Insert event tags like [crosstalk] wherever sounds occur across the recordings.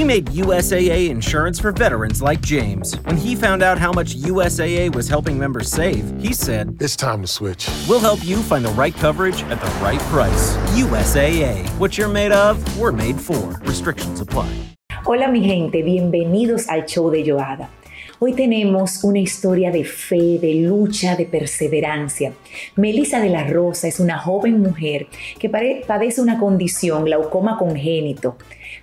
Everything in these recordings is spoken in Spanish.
We made USAA insurance for veterans like James. When he found out how much USAA was helping members save, he said, It's time to switch. We'll help you find the right coverage at the right price. USAA. What you're made of, we're made for. Restrictions apply. Hola mi gente, bienvenidos al show de Joada. Hoy tenemos una historia de fe, de lucha, de perseverancia. Melissa de la Rosa es una joven mujer que padece una condición, glaucoma congénito,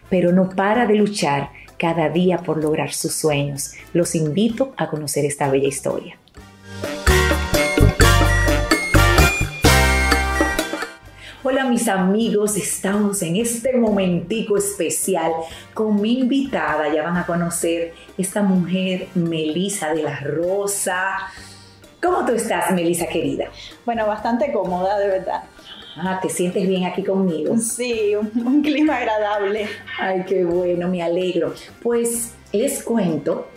pero no para de luchar cada día por lograr sus sueños. Los invito a conocer esta bella historia. Hola mis amigos, estamos en este momentico especial con mi invitada, ya van a conocer esta mujer, Melisa de la Rosa. ¿Cómo tú estás, Melisa querida? Bueno, bastante cómoda, de verdad. Ah, ¿te sientes bien aquí conmigo? Sí, un, un clima agradable. Ay, qué bueno, me alegro. Pues les cuento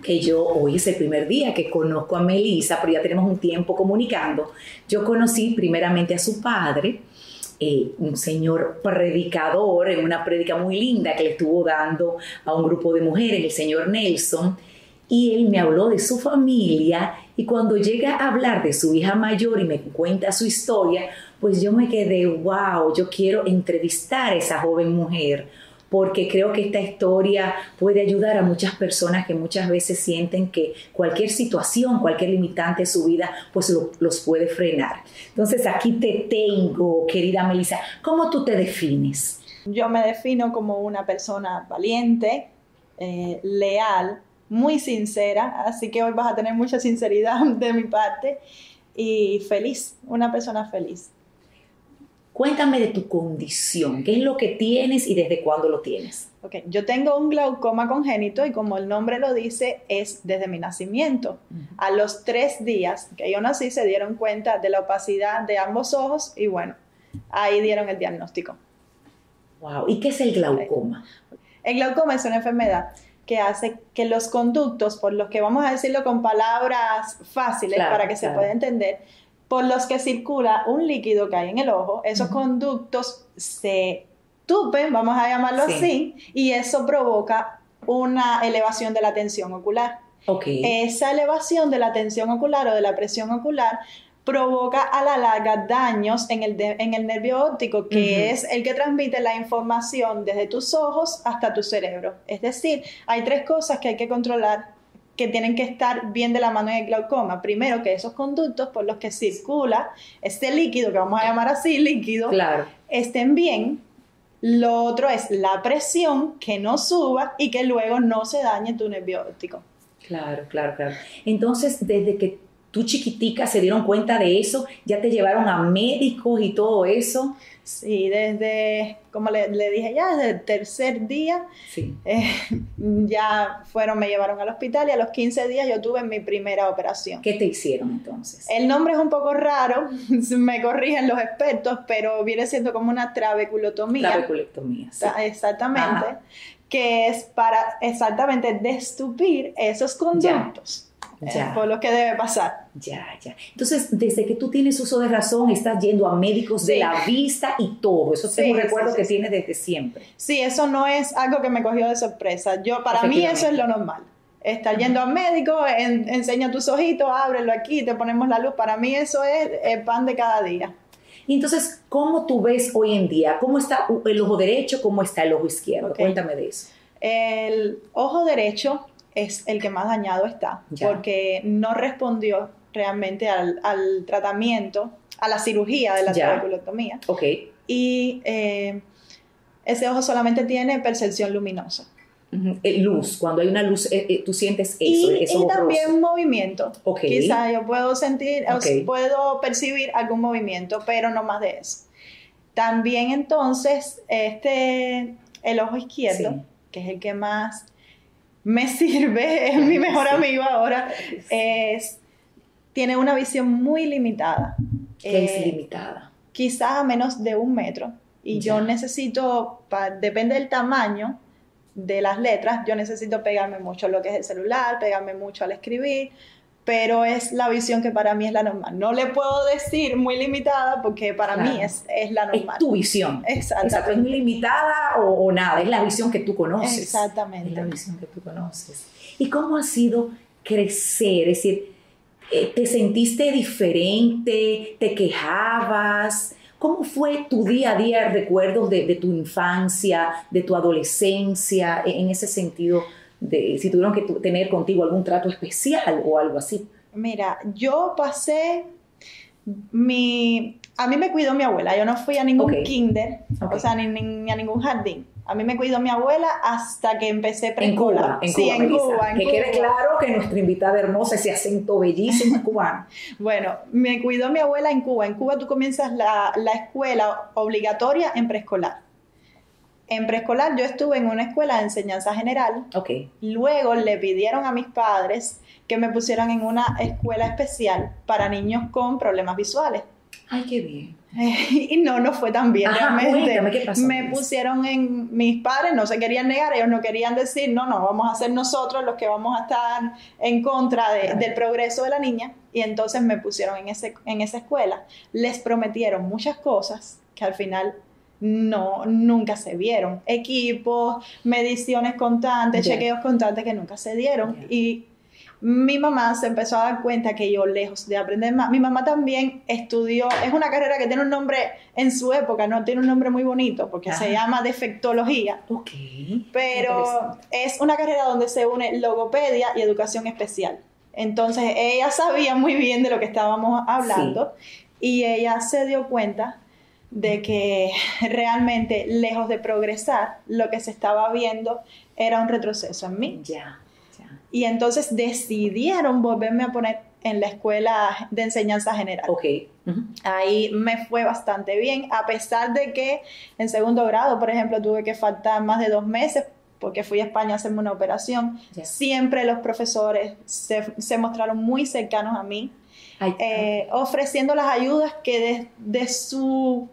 que yo hoy es el primer día que conozco a Melisa, pero ya tenemos un tiempo comunicando. Yo conocí primeramente a su padre, eh, un señor predicador en una prédica muy linda que le estuvo dando a un grupo de mujeres, el señor Nelson, y él me habló de su familia y cuando llega a hablar de su hija mayor y me cuenta su historia, pues yo me quedé, wow, yo quiero entrevistar a esa joven mujer porque creo que esta historia puede ayudar a muchas personas que muchas veces sienten que cualquier situación, cualquier limitante de su vida, pues los puede frenar. Entonces aquí te tengo, querida Melissa, ¿cómo tú te defines? Yo me defino como una persona valiente, eh, leal, muy sincera, así que hoy vas a tener mucha sinceridad [laughs] de mi parte y feliz, una persona feliz. Cuéntame de tu condición, qué es lo que tienes y desde cuándo lo tienes. Ok, yo tengo un glaucoma congénito y como el nombre lo dice, es desde mi nacimiento. A los tres días que yo nací se dieron cuenta de la opacidad de ambos ojos y bueno, ahí dieron el diagnóstico. Wow, ¿y qué es el glaucoma? El glaucoma es una enfermedad que hace que los conductos, por los que vamos a decirlo con palabras fáciles para que se pueda entender, por los que circula un líquido que hay en el ojo, esos conductos se tupen, vamos a llamarlo así, y eso provoca una elevación de la tensión ocular. Esa elevación de la tensión ocular o de la presión ocular provoca a la larga daños en el, en el nervio óptico, que es el que transmite la información desde tus ojos hasta tu cerebro. Es decir, hay tres cosas que hay que controlar que tienen que estar bien de la mano en el glaucoma. Primero, que esos conductos por los que circula este líquido, que vamos a llamar así líquido, claro. estén bien. Lo otro es la presión, que no suba y que luego no se dañe tu nervio óptico. Claro, claro, claro. Entonces, desde que tú chiquitica se dieron cuenta de eso, ya te llevaron a médicos y todo eso. Sí, desde, como le, dije ya, desde el tercer día, sí. Eh, [laughs] ya fueron, me llevaron al hospital y a los 15 días yo tuve mi primera operación. ¿Qué te hicieron entonces? El nombre es un poco raro, [laughs] me corrigen los expertos, pero viene siendo como una trabeculotomía. Trabeculectomía, sí. Exactamente, que es para exactamente destupir esos conductos. Ya. Por lo que debe pasar. Ya, ya. Entonces, desde que tú tienes uso de razón, estás yendo a médicos de la vista y todo. Eso es un recuerdo que tienes desde siempre. Sí, eso no es algo que me cogió de sorpresa. Yo, para mí, eso es lo normal. Estar yendo al médico, enseña tus ojitos, ábrelo aquí, te ponemos la luz. Para mí, eso es el pan de cada día. Y entonces, ¿cómo tú ves hoy en día? ¿Cómo está el ojo derecho? ¿Cómo está el ojo izquierdo? Cuéntame de eso. El ojo derecho es el que más dañado está, porque no respondió realmente al, tratamiento, a la cirugía de la trabeculotomía. Ok. Y eh, ese ojo solamente tiene percepción luminosa. Eh, luz, cuando hay una luz, eh, tú sientes eso. Y, y también movimiento. Okay. Quizá yo puedo sentir, puedo percibir algún movimiento, pero no más de eso. También entonces, este, el ojo izquierdo, que es el que más me sirve, es mi mejor amigo ahora, es, tiene una visión muy limitada. ¿Qué es eh, limitada? Quizás a menos de un metro. Y yo necesito, depende del tamaño de las letras, yo necesito pegarme mucho a lo que es el celular, pegarme mucho al escribir, pero es la visión que para mí es la normal. No le puedo decir muy limitada porque para mí es, es, la normal. Es tu visión. Exactamente. Exacto, es limitada o, nada, es la visión que tú conoces. Exactamente. Es la visión que tú conoces. ¿Y cómo ha sido crecer? Es decir, eh, ¿te sentiste diferente? ¿Te quejabas? ¿Cómo fue tu día a día, recuerdos de, de tu infancia, de tu adolescencia, en ese sentido? De si tuvieron que tener contigo algún trato especial o algo así. Mira, yo pasé mi... A mí me cuidó mi abuela, yo no fui a ningún kinder, o sea, ni, ni, a ningún jardín. A mí me cuidó mi abuela hasta que empecé preescolar. En Cuba, en sí, en Cuba. que quede claro que nuestra invitada hermosa, ese acento bellísimo [laughs] cubano. bueno, me cuidó mi abuela en Cuba. En Cuba tú comienzas la, la escuela obligatoria en preescolar. En preescolar yo estuve en una escuela de enseñanza general. Ok. Luego le pidieron a mis padres que me pusieran en una escuela especial para niños con problemas visuales. Ay, qué bien. [laughs] y no, no fue tan bien realmente. ¿qué pasó, me pusieron en mis padres, no se querían negar, ellos no querían decir, no, no, vamos a ser nosotros los que vamos a estar en contra del progreso de la niña. Y entonces me pusieron en, ese, en esa escuela. Les prometieron muchas cosas que al final no, nunca se vieron. Equipos, mediciones constantes, chequeos constantes que nunca se dieron. Y mi mamá se empezó a dar cuenta que yo, lejos de aprender más, mi mamá también estudió, es una carrera que tiene un nombre en su época, no tiene un nombre muy bonito, porque se llama defectología. Ok. Pero es una carrera donde se une logopedia y educación especial. Entonces ella sabía muy bien de lo que estábamos hablando y ella se dio cuenta de que realmente, lejos de progresar, lo que se estaba viendo era un retroceso en mí. Ya, Y entonces decidieron volverme a poner en la escuela de enseñanza general. Ok. Ahí me fue bastante bien, a pesar de que en segundo grado, por ejemplo, tuve que faltar más de dos meses porque fui a España a hacerme una operación. Siempre los profesores se, mostraron muy cercanos a mí, eh, ofreciendo las ayudas que de su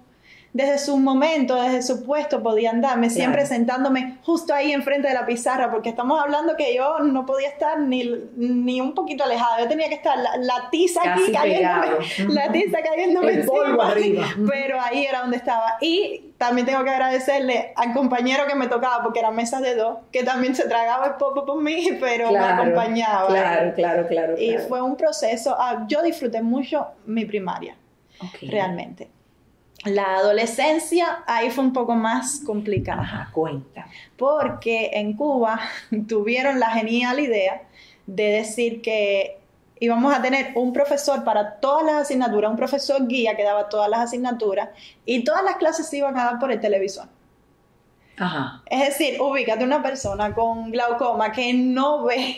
desde su momento, desde su puesto podían darme, siempre sentándome justo ahí enfrente de la pizarra, porque estamos hablando que yo no podía estar ni, ni un poquito alejada, yo tenía que estar la, tiza aquí cayéndome, la tiza cayéndome El polvo arriba. [laughs] pero ahí era donde estaba. Y también tengo que agradecerle al compañero que me tocaba, porque eran mesas de dos, que también se tragaba el popo por mí, [laughs] pero me acompañaba. Claro, claro, claro. Y fue un proceso, ah, yo disfruté mucho mi primaria, realmente. La adolescencia ahí fue un poco más complicada. Ajá, cuenta. Porque en Cuba [laughs] tuvieron la genial idea de decir que íbamos a tener un profesor para todas las asignaturas, un profesor guía que daba todas las asignaturas y todas las clases se iban a dar por el televisor. Ajá. Es decir, ubícate una persona con glaucoma que no ve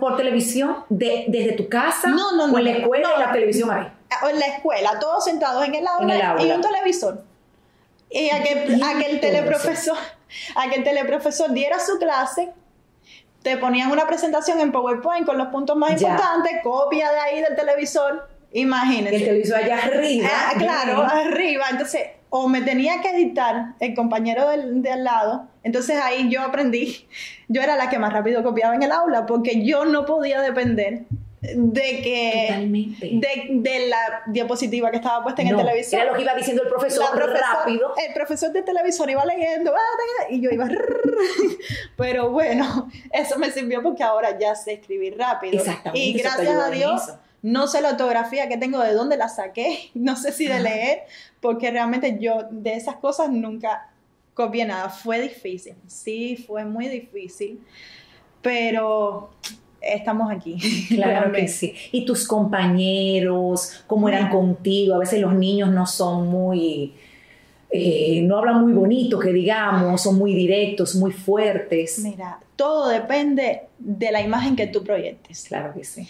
por, televisión desde tu casa no, no, no, o en la escuela y la televisión ahí en la escuela, todos sentados en el aula, y un televisor. Y a que, el teleprofesor, [laughs] a que el teleprofesor diera su clase, te ponían una presentación en PowerPoint con los puntos más importantes, copia de ahí del televisor, imagínense. El televisor allá arriba. Ah, claro, arriba. Entonces, o me tenía que editar el compañero del, de al lado, entonces ahí yo aprendí, yo era la que más rápido copiaba en el aula, porque yo no podía depender de que de, la diapositiva que estaba puesta en el televisor. Era lo que iba diciendo el profesor, rápido. El profesor de televisor iba leyendo y yo iba [laughs] pero bueno, eso me sirvió porque ahora ya sé escribir rápido. Exactamente. Y gracias a Dios no sé la ortografía que tengo, de dónde la saqué, [laughs] no sé si de leer, porque realmente yo de esas cosas nunca copié nada. Fue difícil, sí, fue muy difícil, pero estamos aquí. [laughs] Claro que sí. ¿Y tus compañeros, cómo eran contigo? A veces los niños no son muy... Eh, no hablan muy bonito, que digamos, son muy directos, muy fuertes. Mira, todo depende de la imagen que tú proyectes. Claro que sí.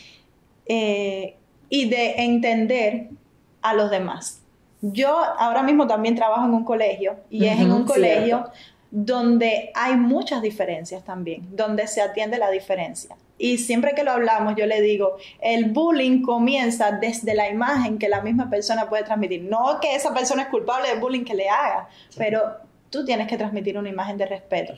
Eh, y de entender a los demás. Yo ahora mismo también trabajo en un colegio y es en un colegio donde hay muchas diferencias también, donde se atiende la diferencia. Y siempre que lo hablamos, yo le digo, el bullying comienza desde la imagen que la misma persona puede transmitir. No que esa persona es culpable del bullying que le haga, pero tú tienes que transmitir una imagen de respeto.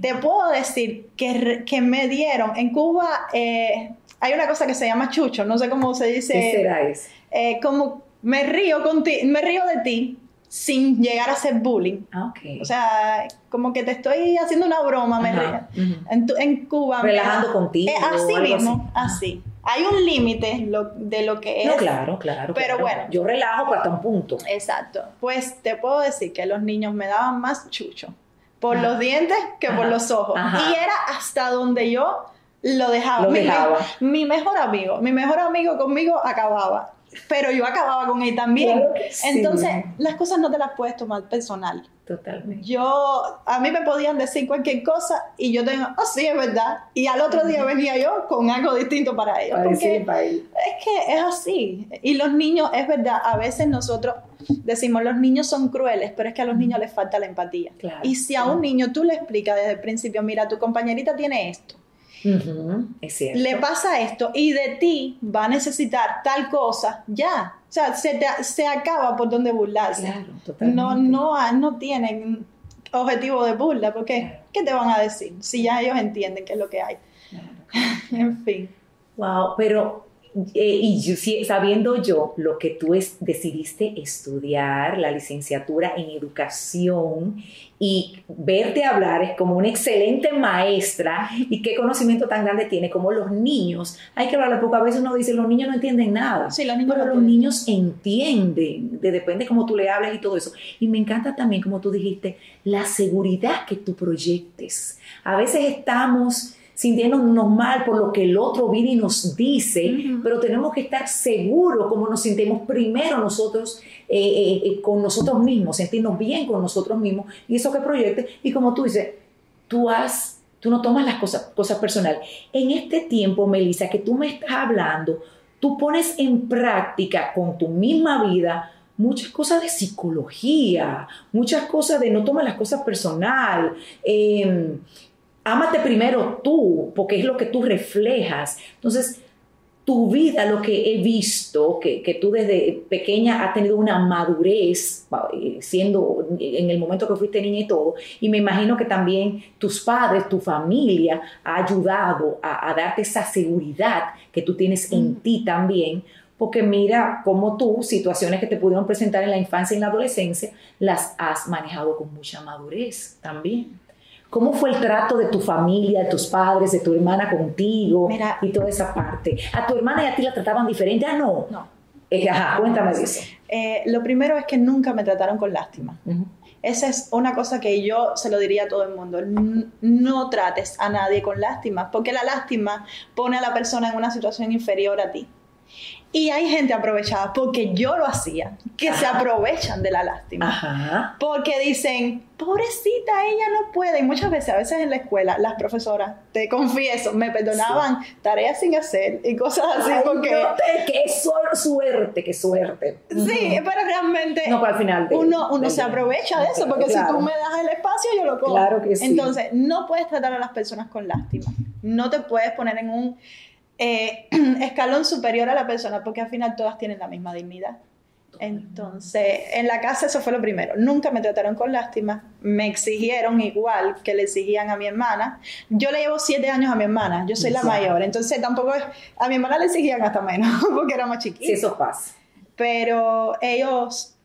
Te puedo decir que, que me dieron, en Cuba eh, hay una cosa que se llama chucho, no sé cómo se dice. ¿Qué será eso? Eh, como me río, me río de ti sin llegar a ser bullying. Ah, okay. O sea, como que te estoy haciendo una broma, me río. en, Cuba. Relajando contigo. Eh, así mismo, así. Hay un límite de lo que es. No, claro, claro. Pero bueno. Yo relajo hasta un punto. Exacto. Pues te puedo decir que los niños me daban más chucho por los dientes que por los ojos. Y era hasta donde yo lo dejaba. Lo dejaba. mi mejor amigo. Mi mejor amigo conmigo acababa pero yo acababa con él también. Entonces, las cosas no te las puedes tomar personal. Totalmente. Yo, a mí me podían decir cualquier cosa y yo tengo, oh sí, es verdad. Y al otro día venía yo con algo distinto para ellos. porque es que es así. Y los niños, es verdad, a veces nosotros decimos, los niños son crueles, pero es que a los niños les falta la empatía. y si a un niño tú le explicas desde el principio, mira, tu compañerita tiene esto le pasa esto y de ti va a necesitar tal cosa, ya. O sea, se, se acaba por donde burlarse. no, no, no tienen objetivo de burla, porque ¿qué te van a decir? Si ya ellos entienden qué es lo que hay. [laughs] en fin. Wow, pero eh, y yo, sabiendo yo lo que tú es, decidiste estudiar, la licenciatura en educación y verte hablar es como una excelente maestra y qué conocimiento tan grande tiene como los niños. Hay que hablarle porque a veces uno dice los niños no entienden nada, sí, los niños pero los niños entienden, de, depende cómo tú le hables y todo eso. Y me encanta también como tú dijiste, la seguridad que tú proyectes. A veces estamos sintiéndonos mal por lo que el otro vive y nos dice, pero tenemos que estar seguros como nos sentimos primero nosotros eh, eh, eh, con nosotros mismos, sentirnos bien con nosotros mismos y eso que proyecte. Y como tú dices, tú has, tú no tomas las cosas, cosas personales. En este tiempo, Melissa, que tú me estás hablando, tú pones en práctica con tu misma vida muchas cosas de psicología, muchas cosas de no tomar las cosas personal. Eh, ámate primero tú, porque es lo que tú reflejas. Entonces, tu vida, lo que he visto, que, que tú desde pequeña has tenido una madurez, eh, siendo en el momento que fuiste niña y todo, y me imagino que también tus padres, tu familia ha ayudado a, a darte esa seguridad que tú tienes en mm. ti también, porque mira cómo tú, situaciones que te pudieron presentar en la infancia y en la adolescencia, las has manejado con mucha madurez también. ¿Cómo fue el trato de tu familia, de tus padres, de tu hermana contigo y toda esa parte? ¿A tu hermana y a ti la trataban diferente? Ah, no. No. Eh, ajá, cuéntame eso. Eh, lo primero es que nunca me trataron con lástima. Esa es una cosa que yo se lo diría a todo el mundo. No trates a nadie con lástima, porque la lástima pone a la persona en una situación inferior a ti. Y hay gente aprovechada, porque yo lo hacía, que se aprovechan de la lástima. Porque dicen, pobrecita, ella no puede. Y muchas veces, a veces en la escuela, las profesoras, te confieso, me perdonaban tareas sin hacer y cosas así. porque... qué suerte, qué suerte. Sí, pero realmente no, al final uno, uno se aprovecha de eso, porque si tú me das el espacio, yo lo cojo. Claro que sí. Entonces, no puedes tratar a las personas con lástima. No te puedes poner en un eh, [clears throat] escalón superior a la persona, porque al final todas tienen la misma dignidad. Entonces, en la casa eso fue lo primero. Nunca me trataron con lástima, me exigieron igual que le exigían a mi hermana. Yo le llevo siete años a mi hermana, yo soy la mayor, entonces tampoco a mi hermana le exigían hasta menos, [laughs] porque era más chiquita. Sí, eso pasa. Pero ellos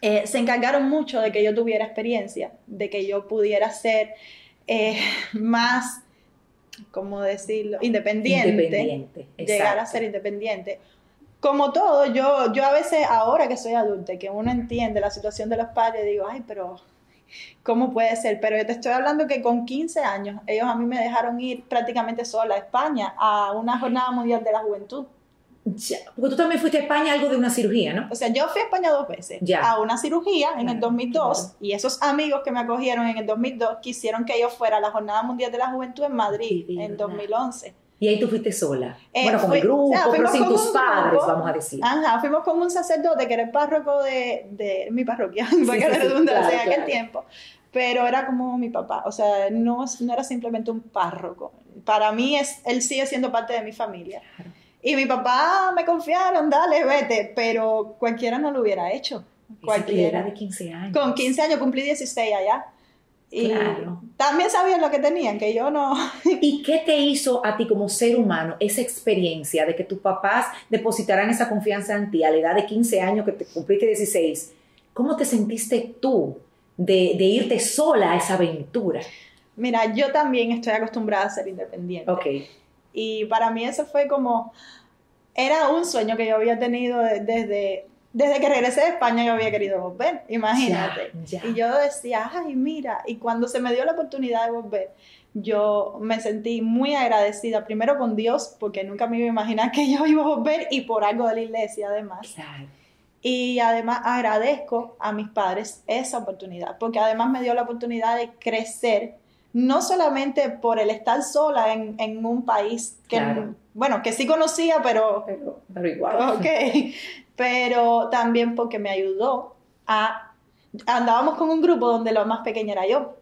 eh, se encargaron mucho de que yo tuviera experiencia, de que yo pudiera ser eh, más ¿cómo decirlo? Independiente. Independiente. Llegar a ser independiente. Como todo, yo, yo a veces, ahora que soy adulta, que uno entiende la situación de los padres, digo, ay, pero ¿cómo puede ser? Pero yo te estoy hablando que con 15 años, ellos a mí me dejaron ir prácticamente sola a España a una jornada mundial de la juventud. Ya, porque tú también fuiste a España algo de una cirugía, ¿no? O sea, yo fui a España dos veces. A una cirugía en el 2002 y esos amigos que me acogieron en el 2002 quisieron que yo fuera a la Jornada Mundial de la Juventud en Madrid en 2011. Y ahí tú fuiste sola. Eh, bueno, con el grupo, pero sin tus padres, vamos a decir. Ajá, fuimos con un sacerdote que era el párroco de, de mi parroquia, [laughs] para que redundancia en aquel tiempo. Pero era como mi papá, o sea, no, no era simplemente un párroco. Para mí, es, él sigue siendo parte de mi familia. Y mi papá me confiaron, dale, vete, pero cualquiera no lo hubiera hecho. Cualquiera. de 15 años. Con 15 años cumplí 16 allá. Y claro. también sabían lo que tenían, que yo no. [laughs] ¿Y qué te hizo a ti como ser humano esa experiencia de que tus papás depositaran esa confianza en ti a la edad de 15 años, que te cumpliste 16? ¿Cómo te sentiste tú de, de irte sola a esa aventura? Mira, yo también estoy acostumbrada a ser independiente. Ok. Y para mí eso fue como, era un sueño que yo había tenido desde, desde que regresé de España, yo había querido volver, imagínate. Y yo decía, ay, mira, y cuando se me dio la oportunidad de volver, yo me sentí muy agradecida, primero con Dios, porque nunca me iba a imaginar que yo iba a volver, y por algo de la iglesia además. Y además agradezco a mis padres esa oportunidad, porque además me dio la oportunidad de crecer no solamente por el estar sola en, un país que, bueno, que sí conocía, pero... Pero, igual. Ok, pero también porque me ayudó a... Andábamos con un grupo donde lo más pequeña era yo.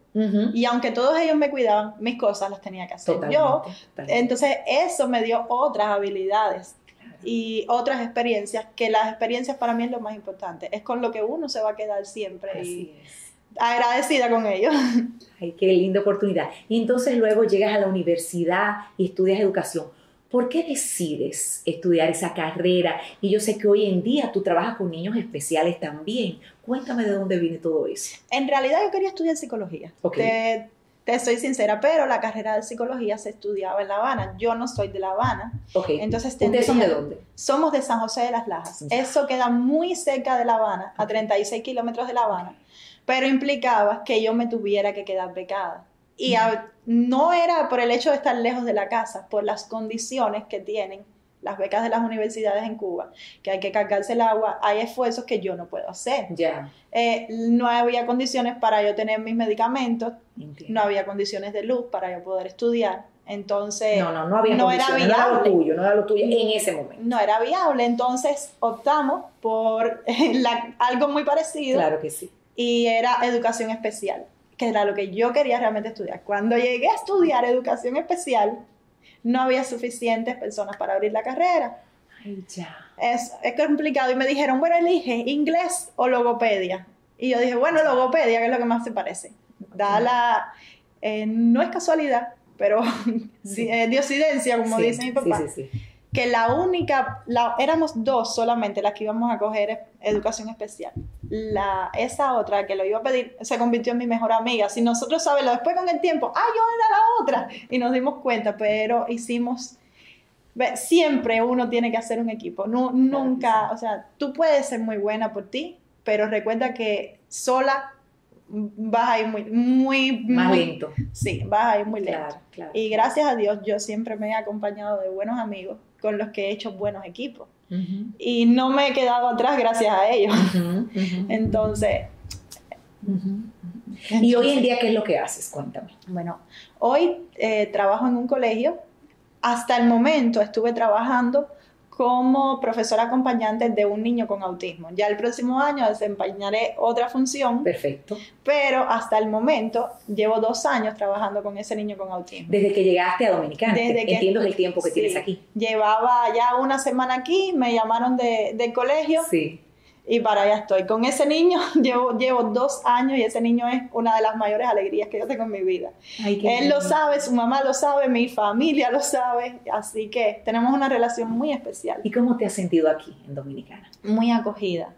Y aunque todos ellos me cuidaban, mis cosas las tenía que hacer yo. Entonces eso me dio otras habilidades y otras experiencias, que las experiencias para mí es lo más importante. Es con lo que uno se va a quedar siempre. y, agradecida con ellos. [laughs] Ay, qué linda oportunidad. Y entonces luego llegas a la universidad y estudias educación. ¿Por qué decides estudiar esa carrera? Y yo sé que hoy en día tú trabajas con niños especiales también. Cuéntame de dónde viene todo eso. En realidad yo quería estudiar psicología. Te, te, soy sincera, pero la carrera de psicología se estudiaba en La Habana. Yo no soy de La Habana. Okay. Entonces ¿Ustedes son de dónde? Somos de San José de las Lajas. Eso queda muy cerca de La Habana, a 36 kilómetros de La Habana pero implicaba que yo me tuviera que quedar becada. Y no era por el hecho de estar lejos de la casa, por las condiciones que tienen las becas de las universidades en Cuba, que hay que cargarse el agua, hay esfuerzos que yo no puedo hacer. Ya. Eh, no había condiciones para yo tener mis medicamentos, no había condiciones de luz para yo poder estudiar. Entonces, no, no, no había no era viable. No era lo tuyo, no era lo tuyo en ese momento. No era viable, entonces optamos por [laughs] algo muy parecido. Claro que sí y era educación especial, que era lo que yo quería realmente estudiar. Cuando llegué a estudiar educación especial, no había suficientes personas para abrir la carrera. Ay, ya. Es, es complicado y me dijeron, bueno, elige inglés o logopedia. Y yo dije, bueno, logopedia, que es lo que más se parece. Da la... Eh, no es casualidad, pero [laughs] es diosidencia, como dice mi papá. Sí, sí, sí que la única, la, éramos dos solamente las que íbamos a coger educación especial. La, esa otra que lo iba a pedir se convirtió en mi mejor amiga. Si nosotros sabemos, después con el tiempo, ¡ay, yo era la otra! Y nos dimos cuenta, pero hicimos... Siempre uno tiene que hacer un equipo. No, nunca, o sea, tú puedes ser muy buena por ti, pero recuerda que sola vas a ir muy, muy, más lento. Sí, vas a ir muy lento. Y gracias a Dios, yo siempre me he acompañado de buenos amigos con los que he hecho buenos equipos. Y no me he quedado atrás gracias a ellos. [laughs] Entonces, ¿Y hoy en día qué es lo que haces? Cuéntame. Bueno, hoy eh, trabajo en un colegio. Hasta el momento estuve trabajando como profesora acompañante de un niño con autismo. Ya el próximo año desempeñaré otra función. Perfecto. Pero hasta el momento llevo dos años trabajando con ese niño con autismo. Desde que llegaste a Dominicana. Desde que, entiendo el tiempo que tienes aquí. Llevaba ya una semana aquí, me llamaron de, del colegio. Sí y para allá estoy. Con ese niño [laughs] llevo, llevo dos años y ese niño es una de las mayores alegrías que yo tengo en mi vida. Él lo sabe, su mamá lo sabe, mi familia lo sabe, así que tenemos una relación muy especial. ¿Y cómo te has sentido aquí en Dominicana? Muy acogida.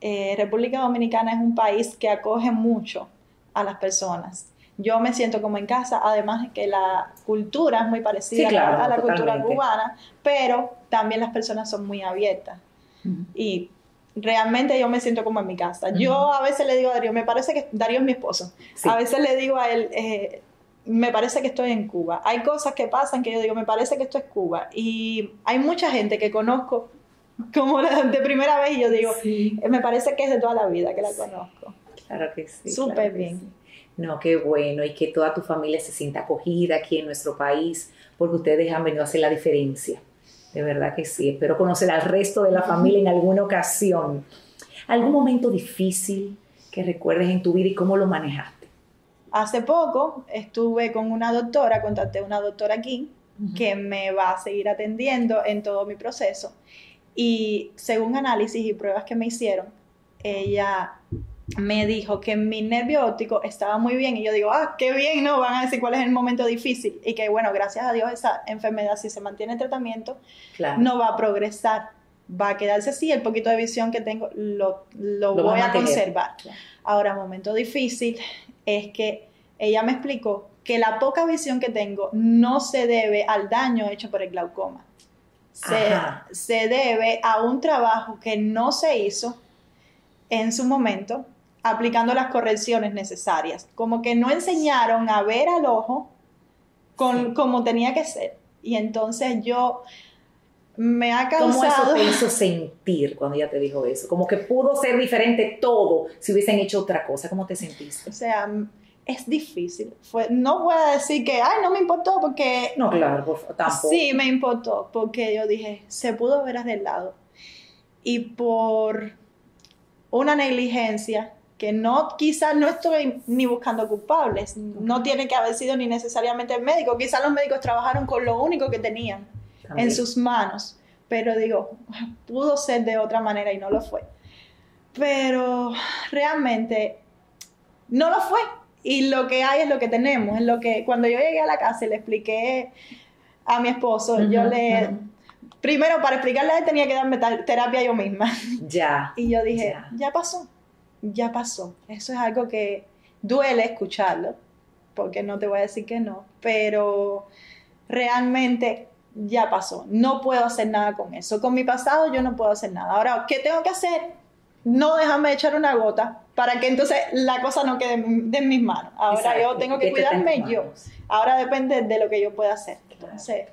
Eh, República Dominicana es un país que acoge mucho a las personas. Yo me siento como en casa, además de que la cultura es muy parecida a la cultura cubana, pero también las personas son muy abiertas. Y realmente yo me siento como en mi casa. Yo a veces le digo a Darío, me parece que Darío es mi esposo. A veces le digo a él, eh, me parece que estoy en Cuba. Hay cosas que pasan que yo digo, me parece que esto es Cuba. Y hay mucha gente que conozco como de primera vez y yo digo, eh, me parece que es de toda la vida que la conozco. Claro que sí. Súper bien. No, qué bueno. Y que toda tu familia se sienta acogida aquí en nuestro país, porque ustedes han venido a hacer la diferencia. De verdad que sí. Espero conocer al resto de la familia en alguna ocasión. ¿Algún momento difícil que recuerdes en tu vida y cómo lo manejaste? Hace poco estuve con una doctora, contacté a una doctora aquí que me va a seguir atendiendo en todo mi proceso. Y según análisis y pruebas que me hicieron, ella me dijo que mi nervio óptico estaba muy bien y yo digo, ah, qué bien, ¿no? Van a decir cuál es el momento difícil y que bueno, gracias a Dios esa enfermedad si se mantiene en tratamiento no va a progresar, va a quedarse así, el poquito de visión que tengo lo, voy a, conservar. Ahora, momento difícil es que ella me explicó que la poca visión que tengo no se debe al daño hecho por el glaucoma. Se, se debe a un trabajo que no se hizo en su momento aplicando las correcciones necesarias. Como que no enseñaron a ver al ojo con, como tenía que ser. Y entonces yo me ha causado... ¿Cómo eso te hizo sentir cuando ella te dijo eso? Como que pudo ser diferente todo si hubiesen hecho otra cosa. ¿Cómo te sentiste? O sea, es difícil. Fue, no voy a decir que, ay, no me importó porque... No, claro, tampoco. Sí, me importó porque yo dije, se pudo ver lado Y por una negligencia que no, quizás no estoy ni buscando culpables, no tiene que haber sido ni necesariamente el médico, quizás los médicos trabajaron con lo único que tenían en sus manos, pero digo, pudo ser de otra manera y no lo fue. Pero realmente no lo fue. Y lo que hay es lo que tenemos. Es lo que cuando yo llegué a la casa y le expliqué a mi esposo, yo le primero para explicarle a él tenía que darme terapia yo misma. Ya. [laughs] Y yo dije, ya pasó ya pasó. Eso es algo que duele escucharlo, porque no te voy a decir que no, pero realmente ya pasó. No puedo hacer nada con eso. Con mi pasado yo no puedo hacer nada. Ahora, ¿qué tengo que hacer? No déjame echar una gota para que entonces la cosa no quede en mis manos. Ahora yo tengo que cuidarme yo. Ahora depende de lo que yo pueda hacer. Entonces,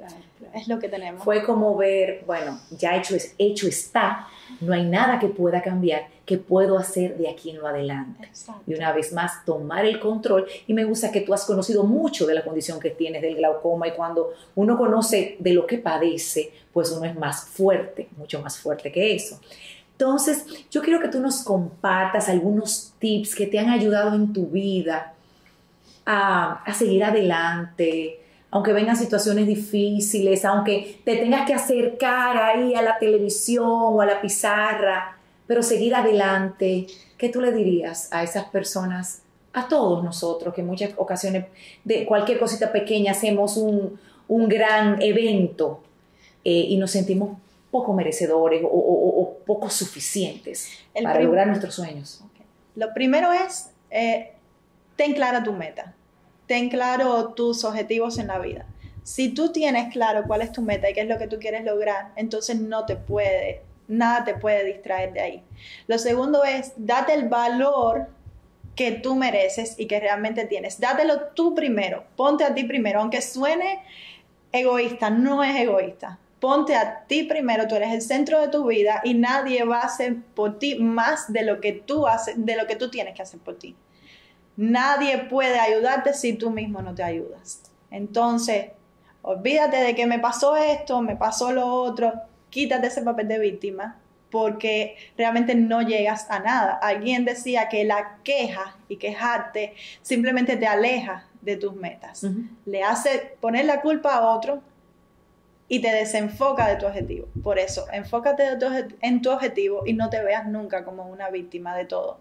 es lo que tenemos. Fue como ver, bueno, ya hecho, es, hecho está, no hay nada que pueda cambiar, que puedo hacer de aquí en lo adelante. Y una vez más, tomar el control. Y me gusta que tú has conocido mucho de la condición que tienes del glaucoma y cuando uno conoce de lo que padece, pues uno es más fuerte, mucho más fuerte que eso. Entonces, yo quiero que tú nos compartas algunos tips que te han ayudado en tu vida a, a seguir adelante, aunque vengan situaciones difíciles, aunque te tengas que acercar ahí a la televisión o a la pizarra, pero seguir adelante, ¿qué tú le dirías a esas personas, a todos nosotros, que en muchas ocasiones de cualquier cosita pequeña hacemos un, gran evento eh, y nos sentimos poco merecedores o, poco suficientes para lograr nuestros sueños? Lo primero es, eh, ten clara tu meta ten claro tus objetivos en la vida. Si tú tienes claro cuál es tu meta y qué es lo que tú quieres lograr, entonces no te puede, nada te puede distraer de ahí. Lo segundo es, date el valor que tú mereces y que realmente tienes. Dátelo tú primero, ponte a ti primero, aunque suene egoísta, no es egoísta. Ponte a ti primero, tú eres el centro de tu vida y nadie va a hacer por ti más de lo que tú haces, de lo que tú tienes que hacer por ti. Nadie puede ayudarte si tú mismo no te ayudas. Entonces, olvídate de que me pasó esto, me pasó lo otro, quítate ese papel de víctima porque realmente no llegas a nada. Alguien decía que la queja y quejarte simplemente te aleja de tus metas. Le hace poner la culpa a otro y te desenfoca de tu objetivo. Por eso, enfócate en tu objetivo y no te veas nunca como una víctima de todo.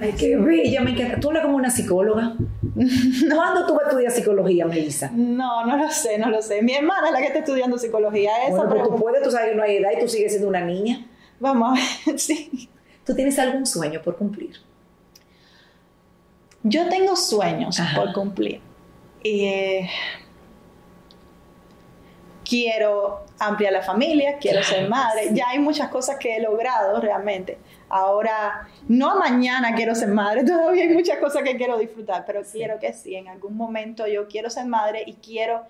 Ay, qué bella, me encanta. Tú hablas como una psicóloga. [laughs] ¿Cuándo tú vas a estudiar psicología, Melissa? No, no lo sé, no lo sé. Mi hermana es la que está estudiando psicología. Esa bueno, pero tú puedes, tú sabes que no hay edad y tú sigues siendo una niña. Vamos a ver, [laughs] sí. ¿Tú tienes algún sueño por cumplir? Yo tengo sueños por cumplir. Y eh, quiero ampliar la familia, quiero ser madre. Ya hay muchas cosas que he logrado realmente ahora, no mañana quiero ser madre, [laughs] todavía hay muchas cosas que quiero disfrutar, pero quiero que sí, en algún momento yo quiero ser madre y quiero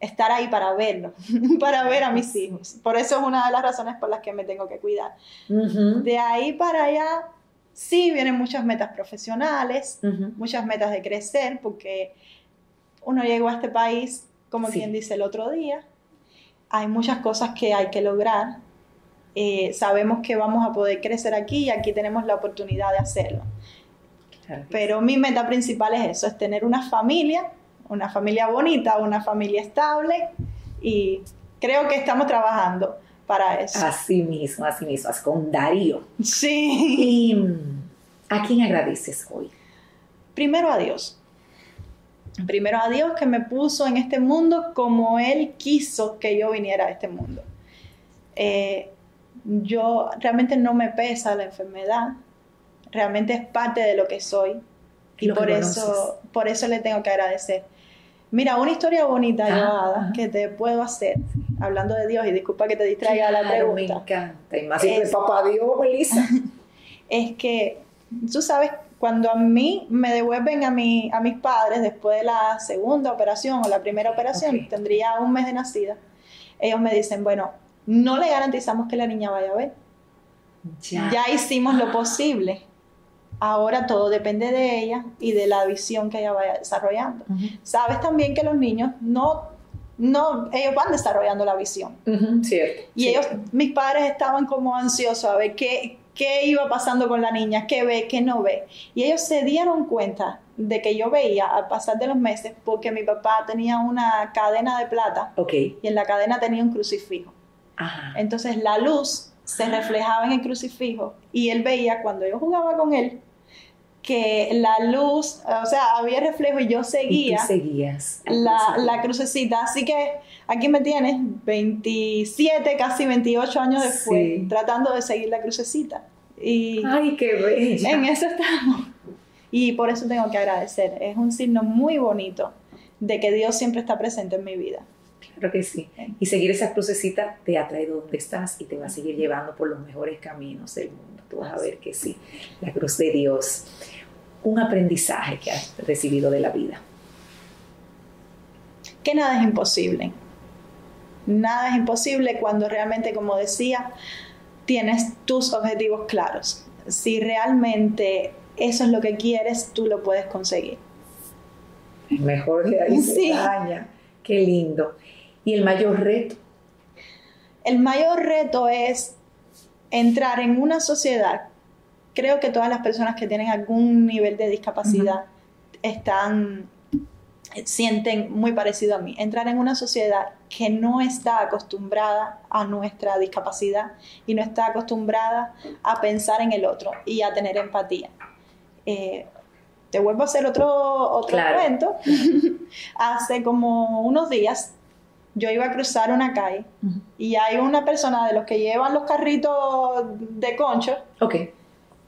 estar ahí para verlo, [laughs] para ver a mis hijos. Por eso es una de las razones por las que me tengo que cuidar. De ahí para allá, sí vienen muchas metas profesionales, muchas metas de crecer, porque uno llegó a este país, como quien dice el otro día, hay muchas cosas que hay que lograr, eh, sabemos que vamos a poder crecer aquí y aquí tenemos la oportunidad de hacerlo. Pero mi meta principal es eso, es tener una familia, una familia bonita, una familia estable y creo que estamos trabajando para eso. Así mismo, así mismo, con Darío. Sí. ¿Y a quién agradeces hoy? Primero a Dios. Primero a Dios que me puso en este mundo como Él quiso que yo viniera a este mundo. Eh, yo realmente no me pesa la enfermedad, realmente es parte de lo que soy y, por eso, por eso le tengo que agradecer. Mira, una historia bonita, ah, que te puedo hacer, hablando de Dios, y disculpa que te distraiga la pregunta. Me encanta, y más es, papá Dios, Melissa. [laughs] es que, tú sabes, cuando a mí me devuelven a, mi, a mis padres después de la segunda operación o la primera operación, tendría un mes de nacida, ellos me dicen, bueno, no le garantizamos que la niña vaya a ver. Ya, ya hicimos lo posible Ahora todo depende de ella y de la visión que ella vaya desarrollando. Sabes también que los niños no, no, ellos van desarrollando la visión. cierto. Y ellos, mis padres estaban como ansiosos a ver qué, qué iba pasando con la niña, qué ve, qué no ve. Y ellos se dieron cuenta de que yo veía al pasar de los meses porque mi papá tenía una cadena de plata okay. y en la cadena tenía un crucifijo. Entonces la luz se reflejaba en el crucifijo y él veía cuando yo jugaba con él que la luz, o sea, había reflejo y yo seguía seguías la, la, crucecita. Así que aquí me tienes, 27, casi 28 años después, tratando de seguir la crucecita. Y ¡Ay, qué bella! En eso estamos. Y por eso tengo que agradecer. Es un signo muy bonito de que Dios siempre está presente en mi vida. Claro que sí. Y seguir esa crucecita te ha traído donde estás y te va a seguir llevando por los mejores caminos del mundo. Tú vas a ver que sí, la cruz de Dios. Un aprendizaje que has recibido de la vida. Que nada es imposible. Nada es imposible cuando realmente, como decía, tienes tus objetivos claros. Si realmente eso es lo que quieres, tú lo puedes conseguir. Mejor de ahí sí. Qué lindo. ¿Y el mayor reto? El mayor reto es entrar en una sociedad. Creo que todas las personas que tienen algún nivel de discapacidad están sienten muy parecido a mí. Entrar en una sociedad que no está acostumbrada a nuestra discapacidad y no está acostumbrada a pensar en el otro y a tener empatía. Eh, te vuelvo a hacer otro, otro cuento. [laughs] Hace como unos días yo iba a cruzar una calle y hay una persona de los que llevan los carritos de concho. Ok.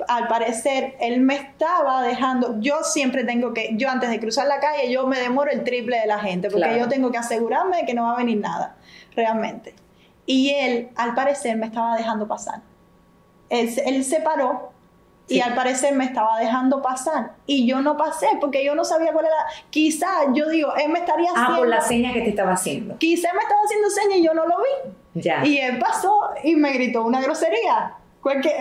Al parecer, él me estaba dejando. Yo siempre tengo que. Yo antes de cruzar la calle, yo me demoro el triple de la gente porque yo tengo que asegurarme de que no va a venir nada, realmente. Y él, al parecer, me estaba dejando pasar. Él, él se paró y al parecer me estaba dejando pasar. Y yo no pasé porque yo no sabía cuál era. Quizás yo digo, él me estaría haciendo. Ah, por la seña que te estaba haciendo. Quizás me estaba haciendo seña y yo no lo vi. Ya. Y él pasó y me gritó una grosería.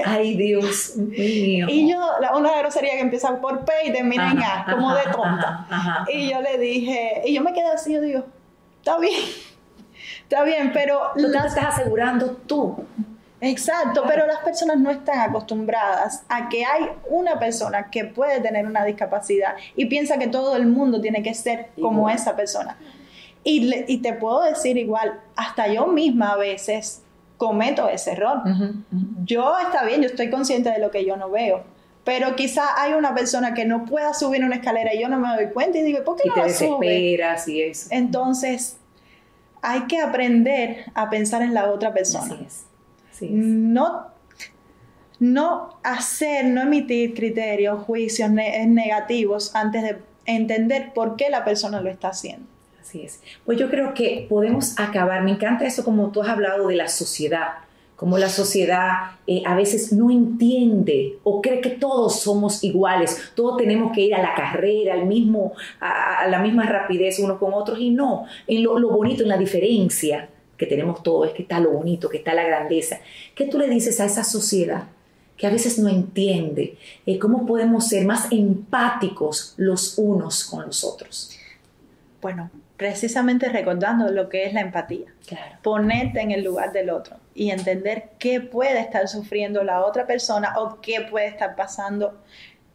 Ay, Dios mío. Y yo, una grosería que empieza por P y termina en A, como de tonta. y yo le dije, y yo me quedé así, yo digo, está bien, [laughs] está bien, pero... Tú te estás asegurando tú Exacto, pero las personas no están acostumbradas a que hay una persona que puede tener una discapacidad y piensa que todo el mundo tiene que ser como esa persona. Y, te puedo decir igual, hasta yo misma a veces cometo ese error. Yo está bien, yo estoy consciente de lo que yo no veo, pero quizá hay una persona que no pueda subir una escalera y yo no me doy cuenta y digo, ¿por qué y no te desesperas y eso? Entonces, hay que aprender a pensar en la otra persona. Así es. No, no hacer, no emitir criterios, juicios negativos antes de entender por qué la persona lo está haciendo. Así es. Pues yo creo que podemos acabar, me encanta eso como tú has hablado de la sociedad, como la sociedad eh, a veces no entiende o cree que todos somos iguales, todos tenemos que ir a la carrera, al mismo, a, la misma rapidez unos con otros y no, en lo, lo bonito, en la diferencia que tenemos todo, es que está lo bonito, que está la grandeza. ¿Qué tú le dices a esa sociedad que a veces no entiende eh, cómo podemos ser más empáticos los unos con los otros? Bueno, precisamente recordando lo que es la empatía. Claro. Ponerte en el lugar del otro y entender qué puede estar sufriendo la otra persona o qué puede estar pasando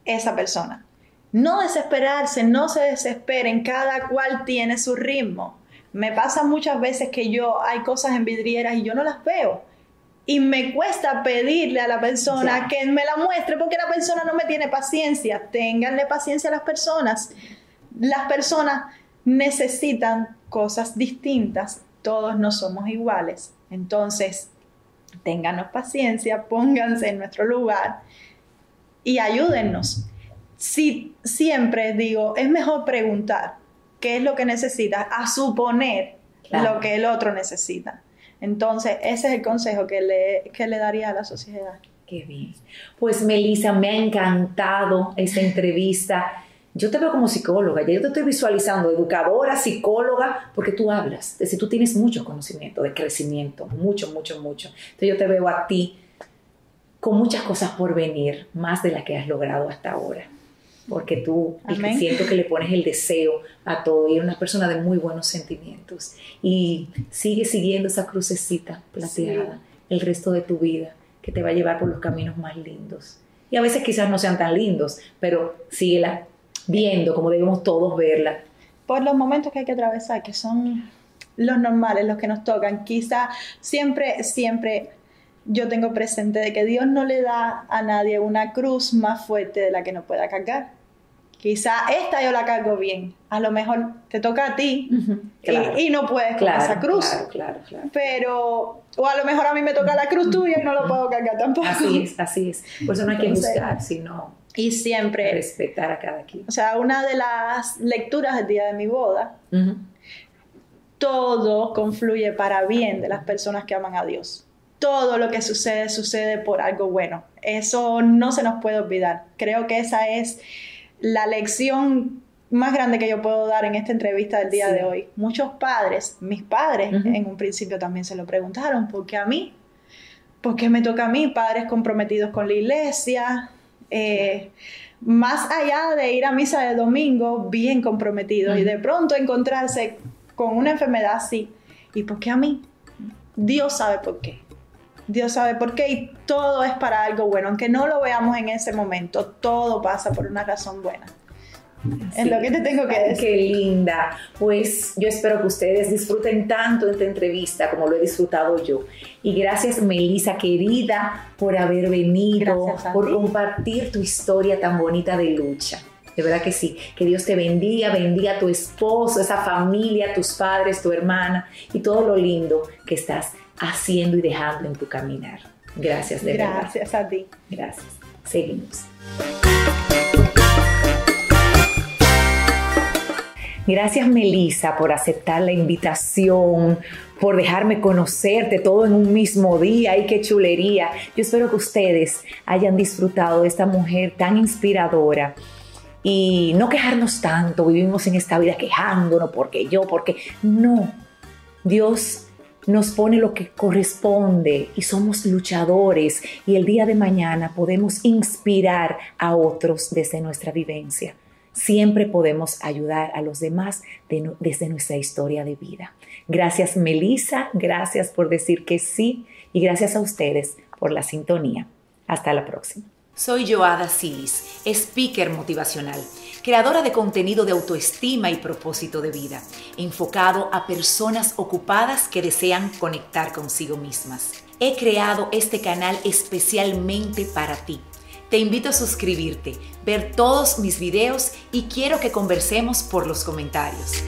esa persona. No desesperarse, no se desesperen, cada cual tiene su ritmo. Me pasa muchas veces que yo hay cosas en vidrieras y yo no las veo. y me cuesta pedirle a la persona que me la muestre porque la persona no me tiene paciencia. Ténganle paciencia a las personas. Las personas necesitan cosas distintas. Todos no somos iguales. Entonces, ténganos paciencia, pónganse en nuestro lugar y ayúdennos. Si siempre digo, es mejor preguntar qué es lo que necesitas a suponer lo que el otro necesita. Entonces, ese es el consejo que le, que le daría a la sociedad. Qué bien. Pues Melissa, me ha encantado esta entrevista. Yo te veo como psicóloga, ya yo te estoy visualizando, educadora, psicóloga, porque tú hablas, es decir, tú tienes mucho conocimiento de crecimiento, mucho, mucho, mucho. Entonces yo te veo a ti con muchas cosas por venir, más de las que has logrado hasta ahora porque tú siento que le pones el deseo a todo y eres una persona de muy buenos sentimientos y sigue siguiendo esa crucecita plateada el resto de tu vida que te va a llevar por los caminos más lindos. Y a veces quizás no sean tan lindos, pero síguela viendo como debemos todos verla. Por los momentos que hay que atravesar, que son los normales, los que nos tocan, quizá siempre, siempre yo tengo presente de que Dios no le da a nadie una cruz más fuerte de la que no pueda cargar. Quizá esta yo la cargo bien, a lo mejor te toca a ti y, no puedes con esa cruz. Claro, claro, Pero, o a lo mejor a mí me toca la cruz tuya y no lo puedo cargar tampoco. Así es, así es. Por eso no hay que buscar, sino y siempre respetar a cada quien. O sea, una de las lecturas del día de mi boda, todo confluye para bien de las personas que aman a Dios. Todo lo que sucede sucede por algo bueno. Eso no se nos puede olvidar. Creo que esa es la lección más grande que yo puedo dar en esta entrevista del día de hoy. Muchos padres, mis padres en un principio también se lo preguntaron, ¿por qué a mí? ¿Por qué me toca a mí? Padres comprometidos con la iglesia, eh, más allá de ir a misa de domingo, bien comprometidos y de pronto encontrarse con una enfermedad así. ¿Y por qué a mí? Dios sabe por qué. Dios sabe por qué y todo es para algo bueno. Aunque no lo veamos en ese momento, todo pasa por una razón buena. es lo que te tengo que decir. Qué linda. Pues yo espero que ustedes disfruten tanto esta entrevista como lo he disfrutado yo. Y gracias, Melissa, querida, por haber venido, por compartir tu historia tan bonita de lucha. De verdad que sí. Que Dios te bendiga, bendiga a tu esposo, esa familia, tus padres, tu hermana y todo lo lindo que estás haciendo y dejando en tu caminar. Gracias, de verdad. Gracias a ti. Gracias. Seguimos. Gracias Melissa por aceptar la invitación, por dejarme conocerte todo en un mismo día. ¡Ay, qué chulería! Yo espero que ustedes hayan disfrutado de esta mujer tan inspiradora y no quejarnos tanto. Vivimos en esta vida quejándonos porque yo, porque no. Dios nos pone lo que corresponde y somos luchadores y el día de mañana podemos inspirar a otros desde nuestra vivencia. Siempre podemos ayudar a los demás desde nuestra historia de vida. Gracias Melissa, gracias por decir que sí y gracias a ustedes por la sintonía. Hasta la próxima. Soy Joada Silis, speaker motivacional, creadora de contenido de autoestima y propósito de vida, enfocado a personas ocupadas que desean conectar consigo mismas. He creado este canal especialmente para ti. Te invito a suscribirte, ver todos mis videos y quiero que conversemos por los comentarios.